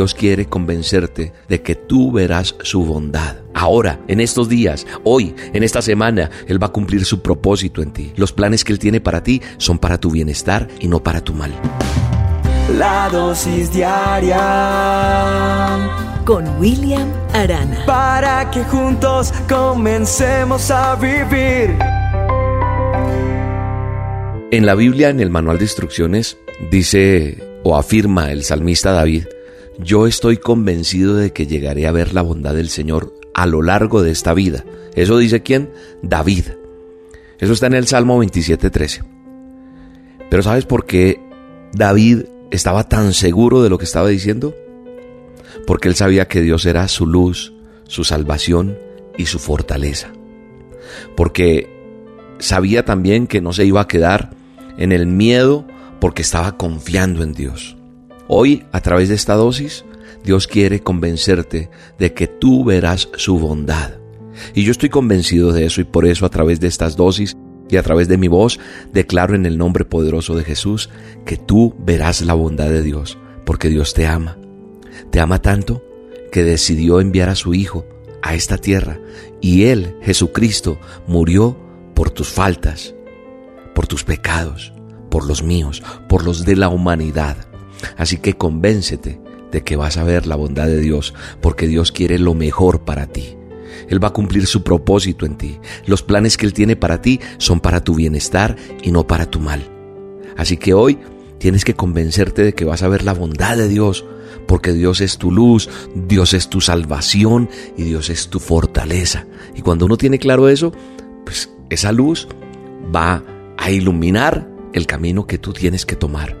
Dios quiere convencerte de que tú verás su bondad. Ahora, en estos días, hoy, en esta semana, Él va a cumplir su propósito en ti. Los planes que Él tiene para ti son para tu bienestar y no para tu mal. La dosis diaria con William Arana. Para que juntos comencemos a vivir. En la Biblia, en el manual de instrucciones, dice o afirma el salmista David, yo estoy convencido de que llegaré a ver la bondad del Señor a lo largo de esta vida. Eso dice quién? David. Eso está en el Salmo 27.13. Pero ¿sabes por qué David estaba tan seguro de lo que estaba diciendo? Porque él sabía que Dios era su luz, su salvación y su fortaleza. Porque sabía también que no se iba a quedar en el miedo porque estaba confiando en Dios. Hoy, a través de esta dosis, Dios quiere convencerte de que tú verás su bondad. Y yo estoy convencido de eso y por eso a través de estas dosis y a través de mi voz declaro en el nombre poderoso de Jesús que tú verás la bondad de Dios, porque Dios te ama. Te ama tanto que decidió enviar a su Hijo a esta tierra y Él, Jesucristo, murió por tus faltas, por tus pecados, por los míos, por los de la humanidad. Así que convéncete de que vas a ver la bondad de Dios, porque Dios quiere lo mejor para ti. Él va a cumplir su propósito en ti. Los planes que Él tiene para ti son para tu bienestar y no para tu mal. Así que hoy tienes que convencerte de que vas a ver la bondad de Dios, porque Dios es tu luz, Dios es tu salvación y Dios es tu fortaleza. Y cuando uno tiene claro eso, pues esa luz va a iluminar el camino que tú tienes que tomar.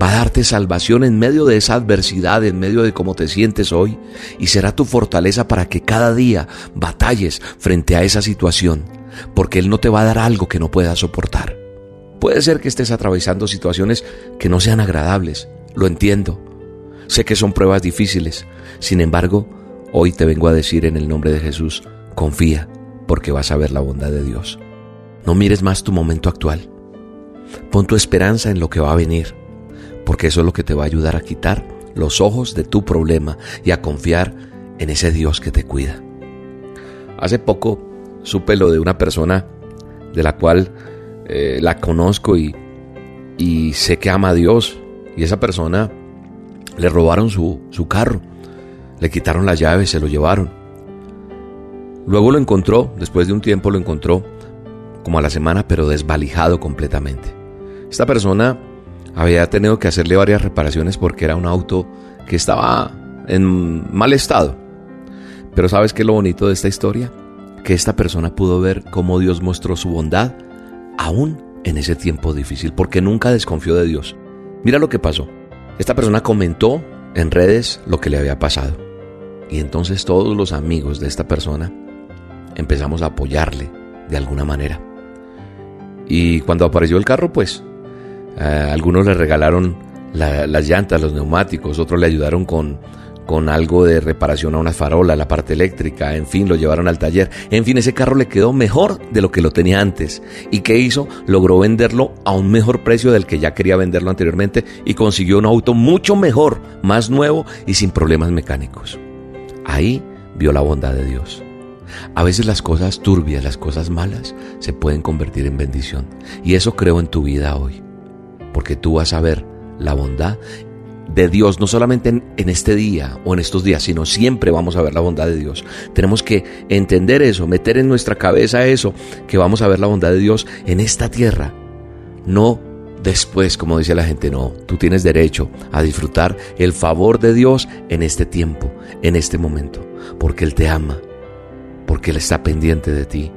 Va a darte salvación en medio de esa adversidad, en medio de cómo te sientes hoy, y será tu fortaleza para que cada día batalles frente a esa situación, porque Él no te va a dar algo que no puedas soportar. Puede ser que estés atravesando situaciones que no sean agradables, lo entiendo. Sé que son pruebas difíciles, sin embargo, hoy te vengo a decir en el nombre de Jesús, confía, porque vas a ver la bondad de Dios. No mires más tu momento actual. Pon tu esperanza en lo que va a venir, porque eso es lo que te va a ayudar a quitar los ojos de tu problema y a confiar en ese Dios que te cuida. Hace poco supe lo de una persona de la cual eh, la conozco y, y sé que ama a Dios y esa persona le robaron su, su carro, le quitaron las llaves, se lo llevaron. Luego lo encontró, después de un tiempo lo encontró como a la semana, pero desvalijado completamente. Esta persona había tenido que hacerle varias reparaciones porque era un auto que estaba en mal estado. Pero ¿sabes qué es lo bonito de esta historia? Que esta persona pudo ver cómo Dios mostró su bondad aún en ese tiempo difícil, porque nunca desconfió de Dios. Mira lo que pasó. Esta persona comentó en redes lo que le había pasado. Y entonces todos los amigos de esta persona empezamos a apoyarle de alguna manera. Y cuando apareció el carro, pues eh, algunos le regalaron las llantas, los neumáticos, otros le ayudaron con, con algo de reparación a una farola, la parte eléctrica, en fin, lo llevaron al taller. En fin, ese carro le quedó mejor de lo que lo tenía antes. ¿Y qué hizo? Logró venderlo a un mejor precio del que ya quería venderlo anteriormente y consiguió un auto mucho mejor, más nuevo y sin problemas mecánicos. Ahí vio la bondad de Dios. A veces las cosas turbias, las cosas malas, se pueden convertir en bendición. Y eso creo en tu vida hoy porque tú vas a ver la bondad de Dios, no solamente en, este día o en estos días, sino siempre vamos a ver la bondad de Dios. Tenemos que entender eso, meter en nuestra cabeza eso, que vamos a ver la bondad de Dios en esta tierra, no después, como dice la gente, no, tú tienes derecho a disfrutar el favor de Dios en este tiempo, en este momento, porque Él te ama, porque Él está pendiente de ti,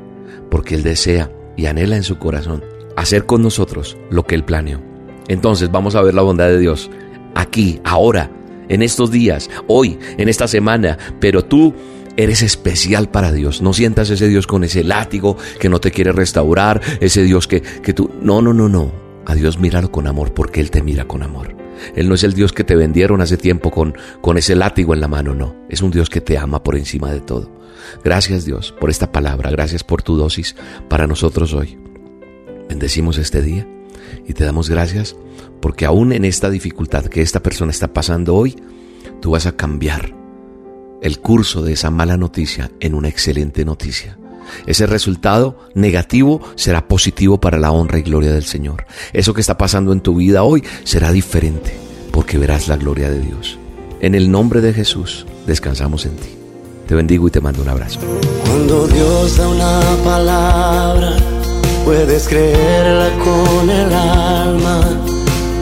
porque Él desea y anhela en su corazón hacer con nosotros lo que Él planeó. Entonces vamos a ver la bondad de Dios aquí, ahora, en estos días, hoy, en esta semana, pero tú eres especial para Dios. No sientas ese Dios con ese látigo que no te quiere restaurar, ese Dios que, que tú... No, no, no, no. A Dios míralo con amor porque Él te mira con amor. Él no es el Dios que te vendieron hace tiempo con, con ese látigo en la mano, no. Es un Dios que te ama por encima de todo. Gracias Dios por esta palabra, gracias por tu dosis para nosotros hoy. Bendecimos este día y te damos gracias porque aún en esta dificultad que esta persona está pasando hoy, tú vas a cambiar el curso de esa mala noticia en una excelente noticia. Ese resultado negativo será positivo para la honra y gloria del Señor. Eso que está pasando en tu vida hoy será diferente porque verás la gloria de Dios. En el nombre de Jesús descansamos en ti. Te bendigo y te mando un abrazo. Cuando Dios da una palabra, puedes creerla con el alma,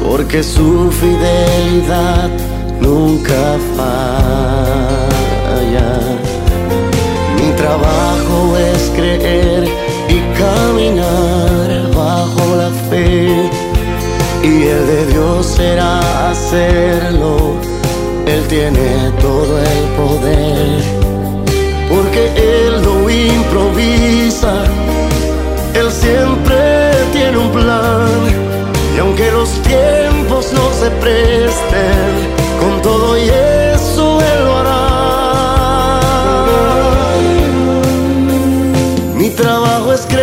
porque su fidelidad nunca falla. Mi trabajo es creer y caminar bajo la fe, y el de Dios será hacerlo. Él tiene todo el poder porque Él no improvisa, tiempos no se presten, con todo y eso Él lo hará. Mi trabajo es creer